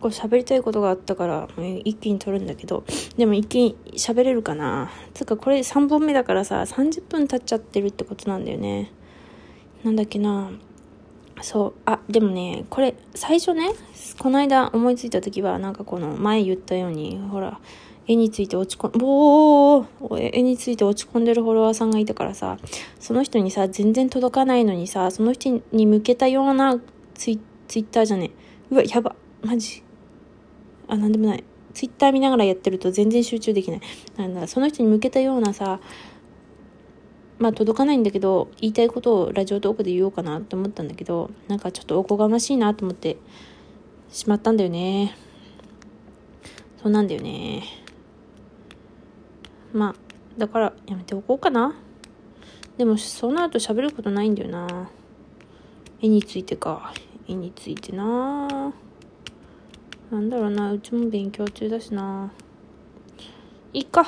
個喋りたいことがあったから、一気に撮るんだけど、でも一気に喋れるかなつうかこれ3本目だからさ、30分経っちゃってるってことなんだよね。なんだっけなそう。あ、でもね、これ、最初ね、この間思いついた時は、なんかこの前言ったように、ほら、絵について落ち込ん、ぼー絵について落ち込んでるフォロワーさんがいたからさ、その人にさ、全然届かないのにさ、その人に向けたようなツイツイッターじゃねえ。うわ、やば。マジ。あ、なんでもない。ツイッター見ながらやってると全然集中できない。なんだ、その人に向けたようなさ、まあ届かないんだけど、言いたいことをラジオトークで言おうかなと思ったんだけど、なんかちょっとおこがましいなと思ってしまったんだよね。そうなんだよね。まあ、だからやめておこうかな。でも、その後喋ることないんだよな。絵についてか。絵についてな。なんだろうな。うちも勉強中だしな。いいか。